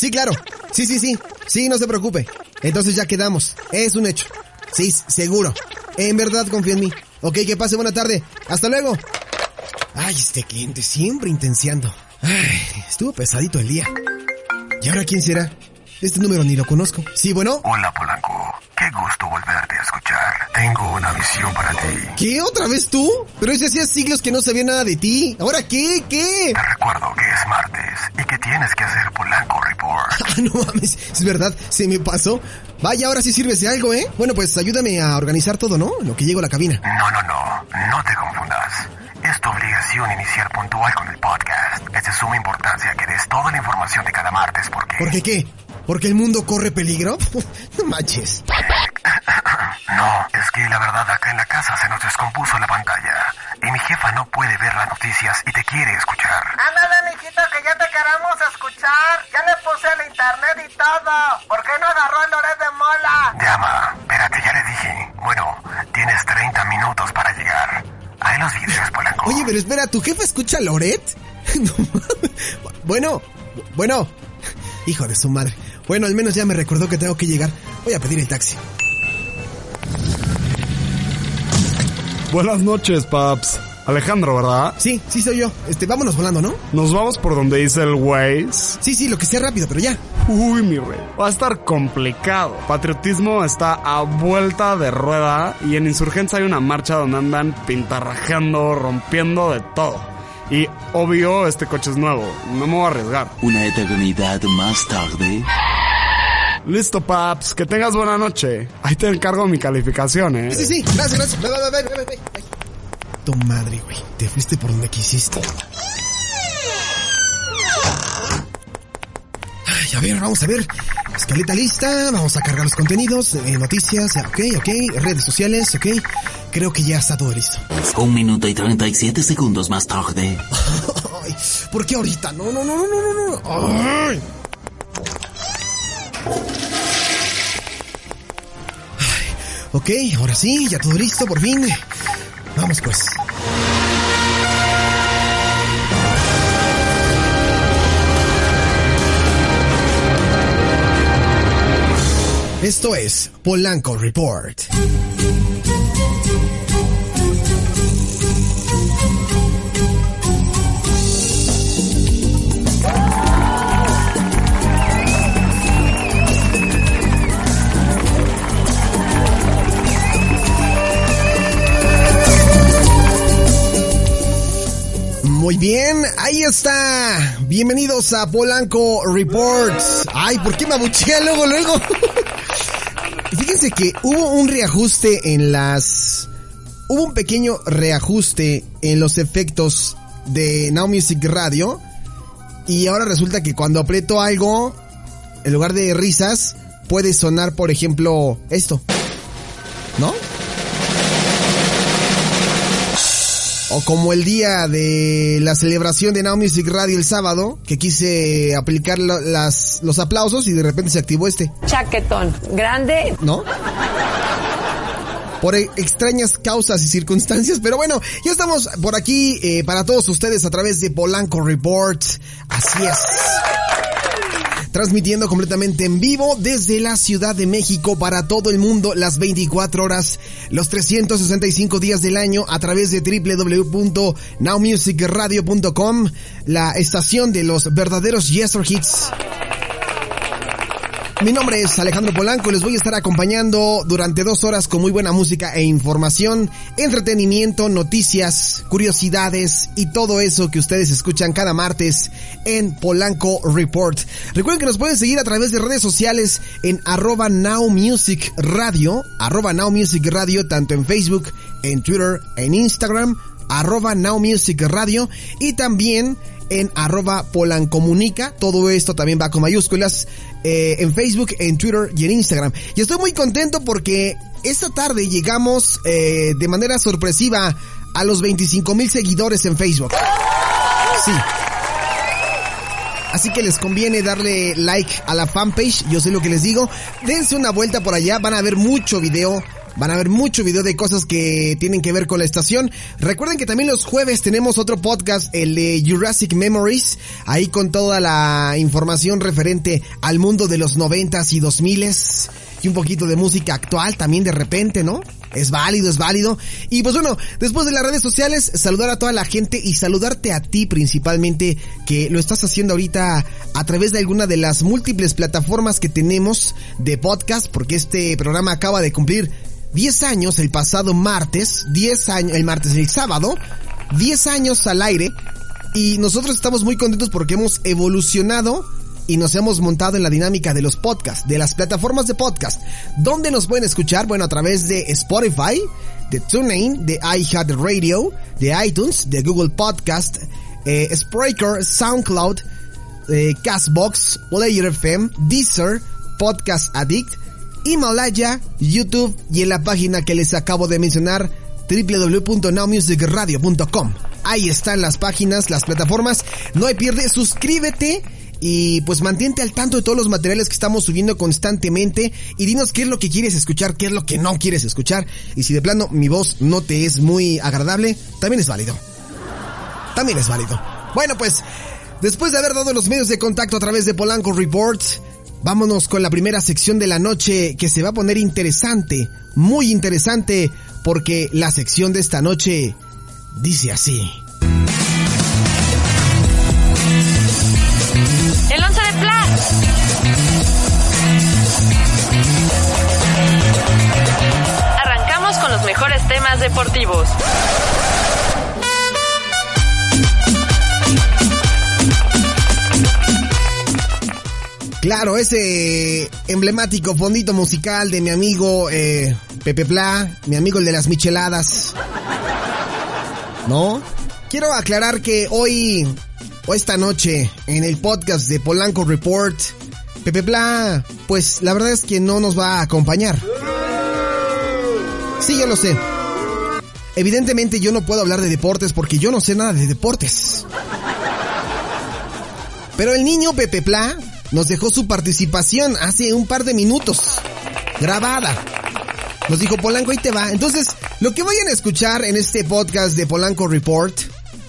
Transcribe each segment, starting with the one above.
Sí, claro. Sí, sí, sí. Sí, no se preocupe. Entonces ya quedamos. Es un hecho. Sí, seguro. En verdad confía en mí. Ok, que pase buena tarde. Hasta luego. Ay, este cliente siempre intenciando. Ay, estuvo pesadito el día. ¿Y ahora quién será? Este número ni lo conozco. Sí, bueno. Hola, Polanco. Qué gusto volverte a escuchar. Tengo una visión para ti. ¿Qué? ¿Otra vez tú? Pero ese hacía siglos que no sabía nada de ti. ¿Ahora qué? ¿Qué? Te recuerdo que es martes y que tienes que hacer no mames. Es verdad, se me pasó. Vaya, ahora sí sirves de algo, ¿eh? Bueno, pues ayúdame a organizar todo, ¿no? Lo que llego a la cabina. No, no, no. No te confundas. Es tu obligación iniciar puntual con el podcast. Es de suma importancia que des toda la información de cada martes porque... ¿Por qué qué? ¿Porque el mundo corre peligro? no manches. No, es que la verdad acá en la casa se nos descompuso la pantalla. Y mi jefa no puede ver las noticias y te quiere escuchar. Ándale, mijito, que ya te queremos escuchar. Ya le puse el ¿Por qué no agarró el Loret de Mola? Llama, espérate, ya le dije. Bueno, tienes 30 minutos para llegar. Ahí los vídeos, Polanco. Oye, pero espera, ¿tu jefa escucha a Loret? Bueno, bueno. Hijo de su madre. Bueno, al menos ya me recordó que tengo que llegar. Voy a pedir el taxi. Buenas noches, paps. Alejandro, ¿verdad? Sí, sí soy yo. Este, vámonos volando, ¿no? Nos vamos por donde dice el Waze. Sí, sí, lo que sea rápido, pero ya. Uy, mi rey. Va a estar complicado. Patriotismo está a vuelta de rueda y en Insurgencia hay una marcha donde andan pintarrajeando, rompiendo de todo. Y obvio, este coche es nuevo. No me voy a arriesgar. Una eternidad más tarde. Listo, paps. Que tengas buena noche. Ahí te encargo mi calificación, ¿eh? Sí, sí, gracias, gracias. Ve, ve, ve, madre, güey. Te fuiste por donde quisiste. Ay, a ver, vamos a ver. Escaleta lista, vamos a cargar los contenidos, eh, noticias, ok, ok, redes sociales, ok. Creo que ya está todo listo. Un minuto y 37 segundos más tarde. Ay, ¿Por qué ahorita? No, no, no, no, no, no. Ay, Ok, ahora sí, ya todo listo, por fin. Vamos pues. Esto es Polanco Report. Muy bien, ahí está. Bienvenidos a Polanco Reports. Ay, ¿por qué me abuchea luego, luego? Fíjense que hubo un reajuste en las... Hubo un pequeño reajuste en los efectos de Now Music Radio. Y ahora resulta que cuando aprieto algo, en lugar de risas, puede sonar, por ejemplo, esto. ¿No? O como el día de la celebración de Now Music Radio el sábado, que quise aplicar lo- las, los aplausos y de repente se activó este, chaquetón, grande, ¿no? Por e- extrañas causas y circunstancias, pero bueno, ya estamos por aquí eh, para todos ustedes a través de Polanco Report. Así es. Transmitiendo completamente en vivo desde la Ciudad de México para todo el mundo las 24 horas, los 365 días del año a través de www.nowmusicradio.com, la estación de los verdaderos Yester Hits. Mi nombre es Alejandro Polanco y les voy a estar acompañando durante dos horas con muy buena música e información, entretenimiento, noticias, curiosidades y todo eso que ustedes escuchan cada martes en Polanco Report. Recuerden que nos pueden seguir a través de redes sociales en arroba Now Music Radio, arroba Now Music Radio, tanto en Facebook, en Twitter, en Instagram, arroba Now Music Radio y también en arroba polancomunica. Todo esto también va con mayúsculas eh, en Facebook, en Twitter y en Instagram. Y estoy muy contento porque esta tarde llegamos eh, de manera sorpresiva a los 25 mil seguidores en Facebook. Sí. Así que les conviene darle like a la fanpage, yo sé lo que les digo. Dense una vuelta por allá, van a ver mucho video, Van a ver mucho video de cosas que tienen que ver con la estación. Recuerden que también los jueves tenemos otro podcast, el de Jurassic Memories, ahí con toda la información referente al mundo de los noventas y dos miles y un poquito de música actual también de repente, ¿no? Es válido, es válido. Y pues bueno, después de las redes sociales, saludar a toda la gente y saludarte a ti principalmente que lo estás haciendo ahorita a través de alguna de las múltiples plataformas que tenemos de podcast, porque este programa acaba de cumplir 10 años el pasado martes, 10 años, el martes, el sábado, 10 años al aire. Y nosotros estamos muy contentos porque hemos evolucionado y nos hemos montado en la dinámica de los podcasts, de las plataformas de podcast. ¿Dónde nos pueden escuchar? Bueno, a través de Spotify, de TuneIn, de iHeartRadio, de iTunes, de Google Podcast, eh, Spreaker, SoundCloud, eh, Castbox, Player FM, Deezer, Podcast Addict, Himalaya, YouTube y en la página que les acabo de mencionar www.nowmusicradio.com. Ahí están las páginas, las plataformas. No hay pierde, suscríbete y pues mantente al tanto de todos los materiales que estamos subiendo constantemente y dinos qué es lo que quieres escuchar, qué es lo que no quieres escuchar y si de plano mi voz no te es muy agradable, también es válido. También es válido. Bueno pues, después de haber dado los medios de contacto a través de Polanco Report, vámonos con la primera sección de la noche que se va a poner interesante, muy interesante, porque la sección de esta noche dice así. El 11 de Pla. Arrancamos con los mejores temas deportivos. Claro, ese emblemático fondito musical de mi amigo eh, Pepe Pla, mi amigo el de las micheladas. ¿No? Quiero aclarar que hoy, o esta noche, en el podcast de Polanco Report, Pepe Pla, pues la verdad es que no nos va a acompañar. Sí, yo lo sé. Evidentemente yo no puedo hablar de deportes porque yo no sé nada de deportes. Pero el niño Pepe Pla nos dejó su participación hace un par de minutos. Grabada. Nos dijo Polanco, ahí te va. Entonces, lo que vayan a escuchar en este podcast de Polanco Report,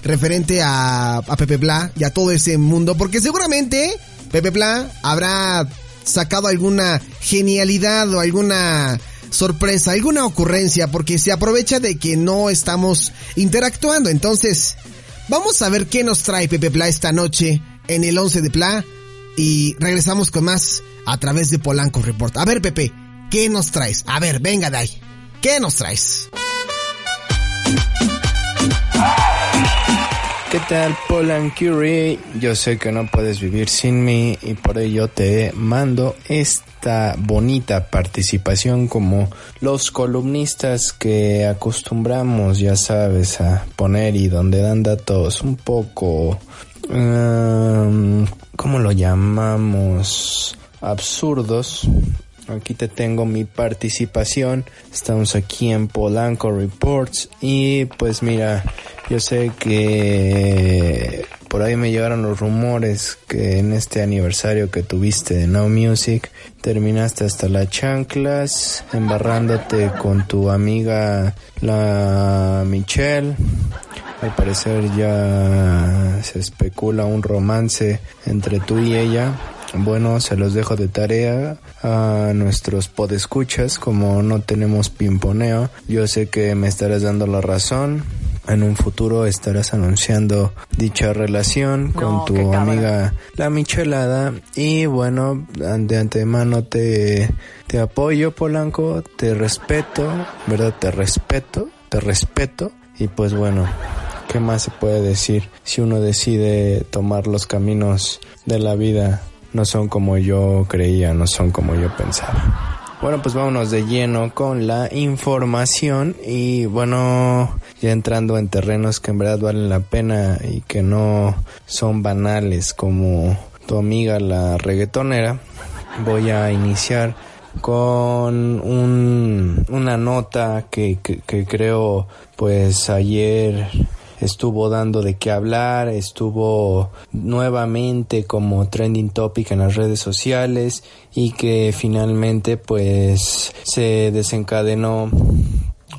referente a, a Pepe Pla y a todo ese mundo, porque seguramente Pepe Pla habrá sacado alguna genialidad o alguna sorpresa, alguna ocurrencia, porque se aprovecha de que no estamos interactuando. Entonces, vamos a ver qué nos trae Pepe Pla esta noche en el 11 de Pla y regresamos con más a través de Polanco Report. A ver, Pepe, ¿qué nos traes? A ver, venga, Dai. ¿Qué nos traes? ¿Qué tal, Polancurie? Yo sé que no puedes vivir sin mí y por ello te mando esta bonita participación como los columnistas que acostumbramos, ya sabes, a poner y donde dan datos un poco... Um, ¿Cómo lo llamamos? Absurdos. Aquí te tengo mi participación. Estamos aquí en Polanco Reports. Y pues mira, yo sé que por ahí me llegaron los rumores que en este aniversario que tuviste de Now Music terminaste hasta las chanclas, embarrándote con tu amiga la Michelle. Al parecer ya se especula un romance entre tú y ella. Bueno, se los dejo de tarea a nuestros podescuchas, como no tenemos pimponeo. Yo sé que me estarás dando la razón. En un futuro estarás anunciando dicha relación con tu amiga la Michelada. Y bueno, de antemano te, te apoyo, Polanco. Te respeto, ¿verdad? Te respeto, te respeto. Y pues bueno, ¿qué más se puede decir si uno decide tomar los caminos de la vida? No son como yo creía, no son como yo pensaba. Bueno, pues vámonos de lleno con la información y bueno, ya entrando en terrenos que en verdad valen la pena y que no son banales como tu amiga la reggaetonera, voy a iniciar con un, una nota que, que, que creo pues ayer estuvo dando de qué hablar, estuvo nuevamente como trending topic en las redes sociales y que finalmente pues se desencadenó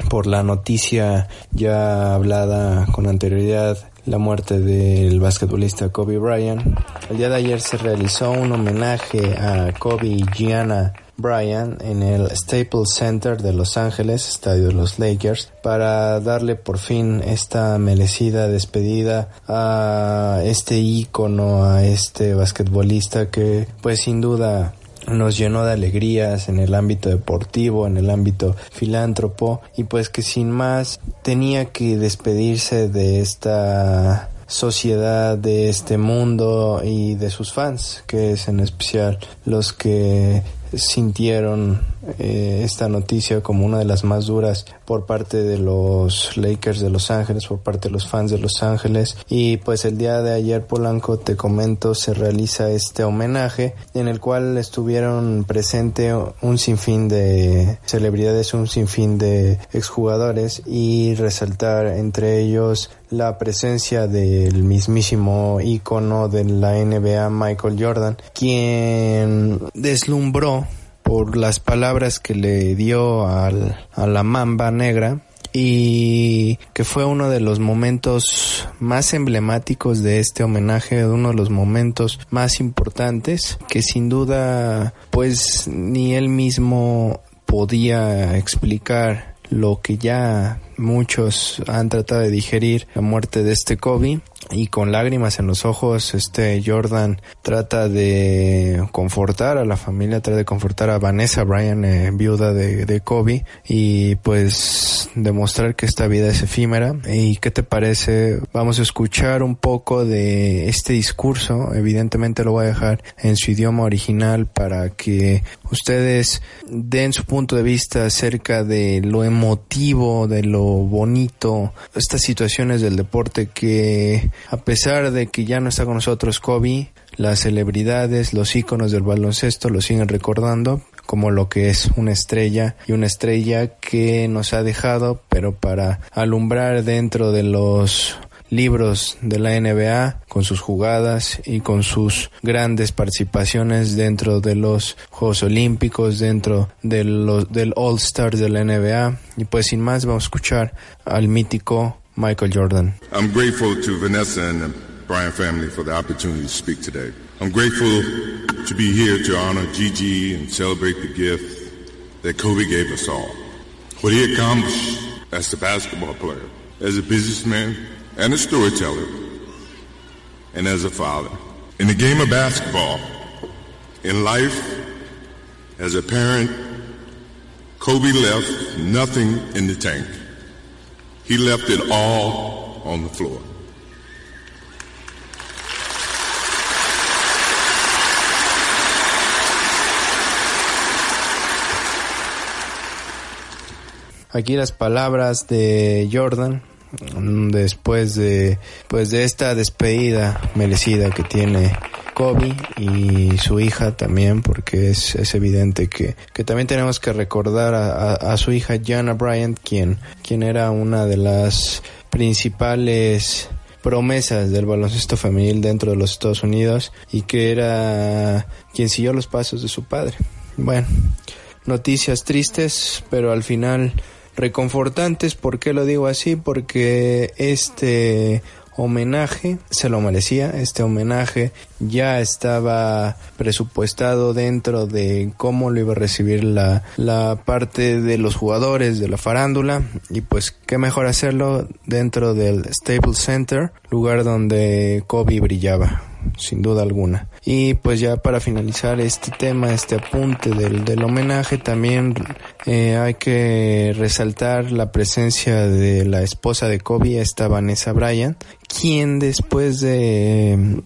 por la noticia ya hablada con anterioridad la muerte del basquetbolista Kobe Bryant. El día de ayer se realizó un homenaje a Kobe y Gianna Bryant en el Staples Center de Los Ángeles, estadio de los Lakers, para darle por fin esta merecida despedida a este ícono, a este basquetbolista que pues sin duda nos llenó de alegrías en el ámbito deportivo, en el ámbito filántropo y pues que sin más tenía que despedirse de esta sociedad, de este mundo y de sus fans, que es en especial los que sintieron eh, esta noticia como una de las más duras por parte de los Lakers de Los Ángeles, por parte de los fans de Los Ángeles. Y pues el día de ayer, Polanco, te comento, se realiza este homenaje en el cual estuvieron presente un sinfín de celebridades, un sinfín de exjugadores y resaltar entre ellos la presencia del mismísimo ícono de la NBA Michael Jordan, quien deslumbró por las palabras que le dio al, a la mamba negra y que fue uno de los momentos más emblemáticos de este homenaje, uno de los momentos más importantes que sin duda pues ni él mismo podía explicar lo que ya muchos han tratado de digerir la muerte de este Kobe y con lágrimas en los ojos este Jordan trata de confortar a la familia, trata de confortar a Vanessa Bryan, eh, viuda de, de, Kobe y pues demostrar que esta vida es efímera. ¿Y qué te parece? Vamos a escuchar un poco de este discurso, evidentemente lo voy a dejar en su idioma original para que ustedes den su punto de vista acerca de lo emotivo, de lo bonito, estas situaciones del deporte que a pesar de que ya no está con nosotros Kobe, las celebridades, los íconos del baloncesto lo siguen recordando como lo que es una estrella y una estrella que nos ha dejado, pero para alumbrar dentro de los libros de la NBA con sus jugadas y con sus grandes participaciones dentro de los Juegos Olímpicos, dentro de los, del All Stars de la NBA. Y pues sin más vamos a escuchar al mítico Michael Jordan. I'm grateful to Vanessa and the Bryant family for the opportunity to speak today. I'm grateful to be here to honor Gigi and celebrate the gift that Kobe gave us all. What he accomplished as a basketball player, as a businessman, and a storyteller, and as a father. In the game of basketball, in life, as a parent, Kobe left nothing in the tank. He left it all on the floor. Aquí las palabras de Jordan después de pues de esta despedida merecida que tiene Kobe y su hija también porque es, es evidente que, que también tenemos que recordar a, a, su hija Jana Bryant quien, quien era una de las principales promesas del baloncesto femenil dentro de los Estados Unidos y que era quien siguió los pasos de su padre. Bueno, noticias tristes, pero al final reconfortantes. ¿Por qué lo digo así? Porque este homenaje se lo merecía. Este homenaje ya estaba presupuestado dentro de cómo lo iba a recibir la, la parte de los jugadores de la farándula. Y pues qué mejor hacerlo dentro del Staples Center, lugar donde Kobe brillaba sin duda alguna. Y pues ya para finalizar este tema, este apunte del, del homenaje, también eh, hay que resaltar la presencia de la esposa de Kobe, esta Vanessa Bryan, quien después de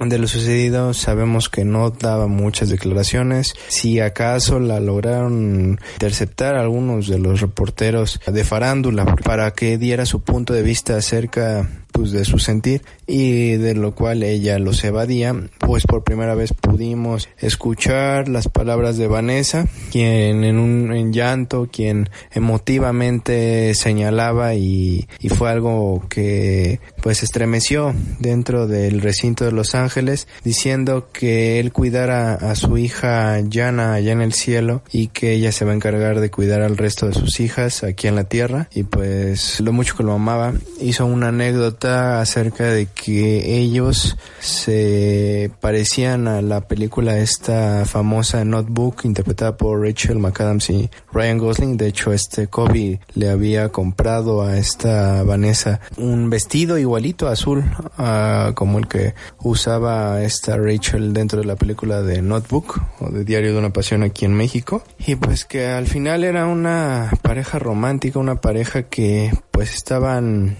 de lo sucedido sabemos que no daba muchas declaraciones. Si acaso la lograron interceptar algunos de los reporteros de farándula para que diera su punto de vista acerca pues de su sentir y de lo cual ella los evadía, pues por primera vez pudimos escuchar las palabras de Vanessa, quien en un en llanto, quien emotivamente señalaba y, y fue algo que pues estremeció dentro del recinto de Los Ángeles, diciendo que él cuidara a su hija Yana allá en el cielo y que ella se va a encargar de cuidar al resto de sus hijas aquí en la tierra y pues lo mucho que lo amaba. Hizo una anécdota acerca de que ellos se parecían a la película esta famosa Notebook interpretada por Rachel McAdams y Ryan Gosling. De hecho, este Kobe le había comprado a esta Vanessa un vestido igualito azul a como el que usaba esta Rachel dentro de la película de Notebook o de Diario de una Pasión aquí en México. Y pues que al final era una pareja romántica, una pareja que pues estaban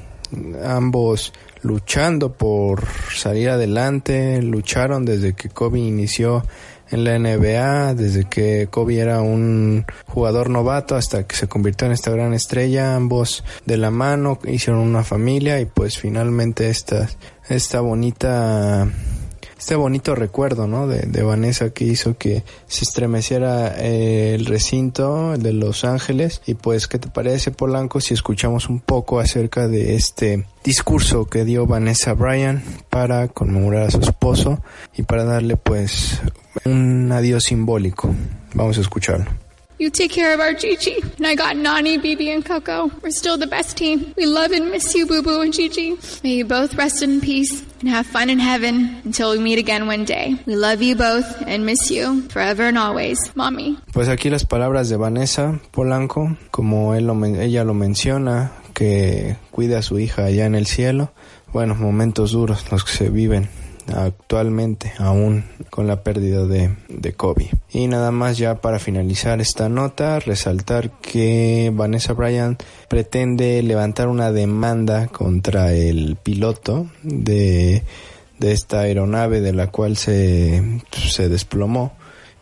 ambos luchando por salir adelante, lucharon desde que Kobe inició en la NBA, desde que Kobe era un jugador novato hasta que se convirtió en esta gran estrella, ambos de la mano hicieron una familia y pues finalmente esta, esta bonita este bonito recuerdo, ¿no? De, Vanessa que hizo que se estremeciera eh, el recinto de Los Ángeles. Y pues, ¿qué te parece, Polanco, si escuchamos un poco acerca de este discurso que dio Vanessa Bryan para conmemorar a su esposo y para darle, pues, un adiós simbólico? Vamos a escucharlo. You take care of our Gigi. And I got Nani, Bibi, and Coco. We're still the best team. We love and miss you, Boo Boo and Gigi. May you both rest in peace and have fun in heaven until we meet again one day. We love you both and miss you forever and always. Mommy. Pues aquí las palabras de Vanessa Polanco, como él lo, ella lo menciona, que cuida a su hija allá en el cielo. Bueno, momentos duros los que se viven actualmente aún con la pérdida de, de Kobe. Y nada más ya para finalizar esta nota, resaltar que Vanessa Bryan pretende levantar una demanda contra el piloto de, de esta aeronave de la cual se, se desplomó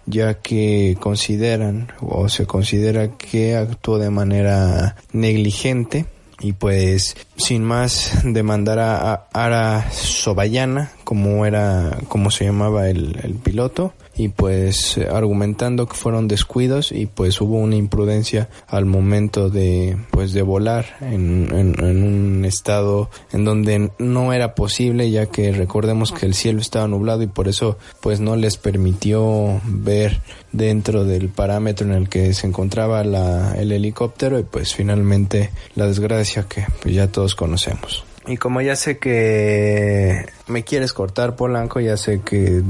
ya que consideran o se considera que actuó de manera negligente y pues sin más demandar a, Ara Sobayana como era como se llamaba el, el piloto y pues argumentando que fueron descuidos y pues hubo una imprudencia al momento de pues de volar en, en, un estado en donde no era posible ya que recordemos que el cielo estaba nublado y por eso pues no les permitió ver dentro del parámetro en el que se encontraba la, el helicóptero y pues finalmente la desgracia que pues ya todos conocemos. Y como ya sé que me quieres cortar Polanco, ya sé que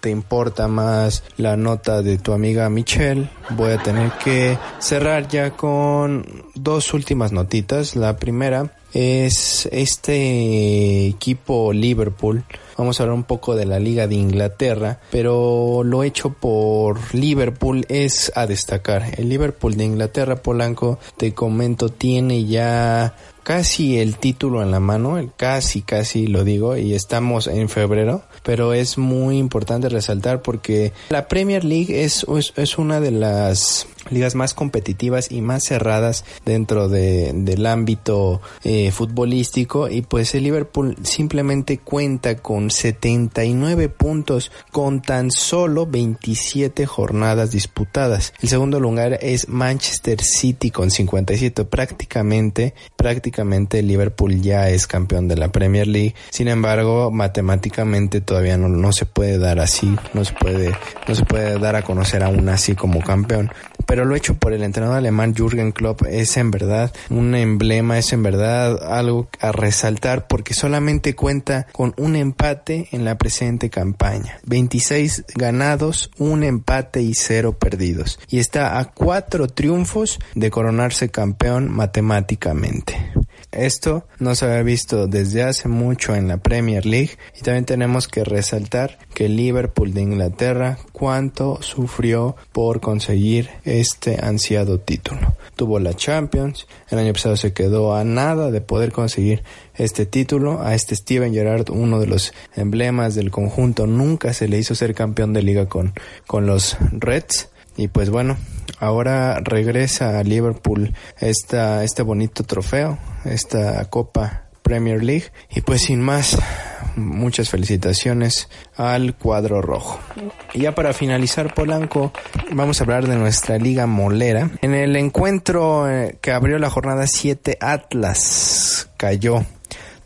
te importa más la nota de tu amiga Michelle, voy a tener que cerrar ya con dos últimas notitas. La primera es este equipo Liverpool. Vamos a hablar un poco de la Liga de Inglaterra, pero lo hecho por Liverpool es a destacar. El Liverpool de Inglaterra, Polanco, te comento, tiene ya casi el título en la mano, casi, casi lo digo, y estamos en febrero, pero es muy importante resaltar porque la Premier League es, es, es una de las ligas más competitivas y más cerradas dentro de, del ámbito eh, futbolístico y pues el Liverpool simplemente cuenta con 79 puntos con tan solo 27 jornadas disputadas. El segundo lugar es Manchester City con 57 prácticamente prácticamente el Liverpool ya es campeón de la Premier League. Sin embargo, matemáticamente todavía no, no se puede dar así, no se puede no se puede dar a conocer aún así como campeón pero lo hecho por el entrenador alemán Jürgen Klopp es en verdad un emblema, es en verdad algo a resaltar porque solamente cuenta con un empate en la presente campaña. 26 ganados, un empate y cero perdidos. Y está a cuatro triunfos de coronarse campeón matemáticamente. Esto no se había visto desde hace mucho en la Premier League y también tenemos que resaltar que Liverpool de Inglaterra cuánto sufrió por conseguir este ansiado título. Tuvo la Champions, el año pasado se quedó a nada de poder conseguir este título. A este Steven Gerrard, uno de los emblemas del conjunto, nunca se le hizo ser campeón de liga con, con los Reds. Y pues bueno, ahora regresa a Liverpool esta, este bonito trofeo, esta copa Premier League. Y pues sin más, muchas felicitaciones al cuadro rojo. Y ya para finalizar Polanco, vamos a hablar de nuestra liga molera. En el encuentro eh, que abrió la jornada 7, Atlas cayó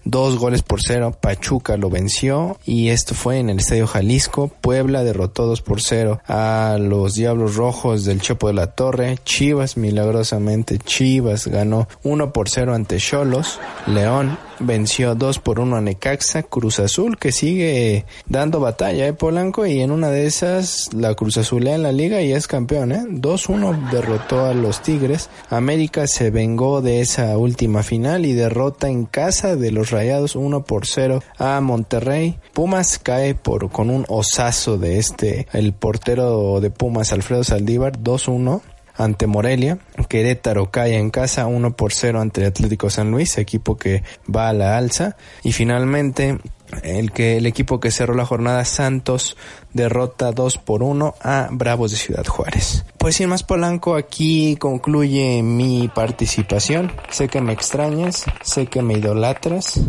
dos goles por cero. Pachuca lo venció y esto fue en el Estadio Jalisco. Puebla derrotó dos por cero a los Diablos Rojos del Chopo de la Torre. Chivas, milagrosamente, Chivas ganó uno por cero ante Cholos. León venció 2 por 1 a Necaxa, Cruz Azul que sigue dando batalla, ¿eh, Polanco? Y en una de esas la Cruz Azulea en la liga y es campeón, ¿eh? 2-1 derrotó a los Tigres. América se vengó de esa última final y derrota en casa de los Rayados 1 por 0 a Monterrey. Pumas cae por con un osazo de este, el portero de Pumas Alfredo Saldívar 2-1 ante Morelia. Querétaro cae en casa 1 por 0 ante Atlético San Luis, equipo que va a la alza. Y finalmente el que el equipo que cerró la jornada Santos derrota 2 por 1 a Bravos de Ciudad Juárez. Pues sin más Polanco, aquí concluye mi participación. Sé que me extrañas, sé que me idolatras.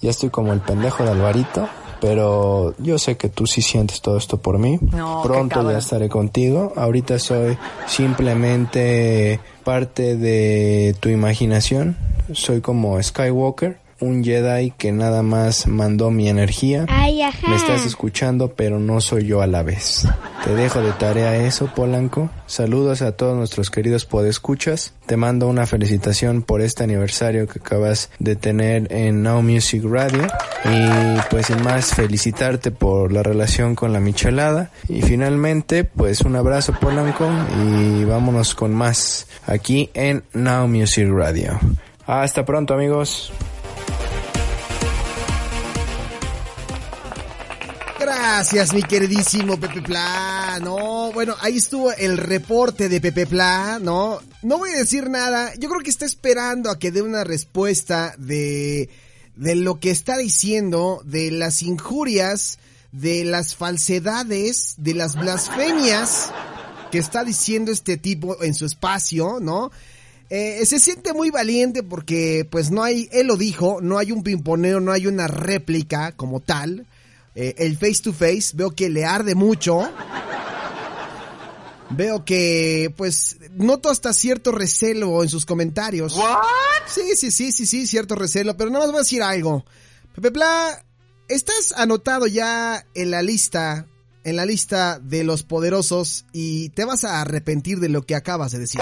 Ya estoy como el pendejo de Alvarito pero yo sé que tú sí sientes todo esto por mí. Pronto ya estaré contigo. Ahorita soy simplemente parte de tu imaginación. Soy como Skywalker un Jedi que nada más mandó mi energía. Me estás escuchando, pero no soy yo a la vez. Te dejo de tarea eso, Polanco. Saludos a todos nuestros queridos podescuchas. Te mando una felicitación por este aniversario que acabas de tener en Now Music Radio. Y pues sin más, felicitarte por la relación con la michelada. Y finalmente, pues un abrazo, Polanco. Y vámonos con más aquí en Now Music Radio. Hasta pronto, amigos. Gracias, mi queridísimo Pepe Pla. No, bueno, ahí estuvo el reporte de Pepe Pla, ¿no? No voy a decir nada. Yo creo que está esperando a que dé una respuesta de, de lo que está diciendo, de las injurias, de las falsedades, de las blasfemias que está diciendo este tipo en su espacio, ¿no? Eh, se siente muy valiente porque, pues no hay, él lo dijo, no hay un pimponeo, no hay una réplica como tal. Eh, el face to face, veo que le arde mucho. Veo que, pues, noto hasta cierto recelo en sus comentarios. Sí, sí, sí, sí, sí, cierto recelo, pero nada más voy a decir algo. Pepe Pla, estás anotado ya en la lista, en la lista de los poderosos y te vas a arrepentir de lo que acabas de decir.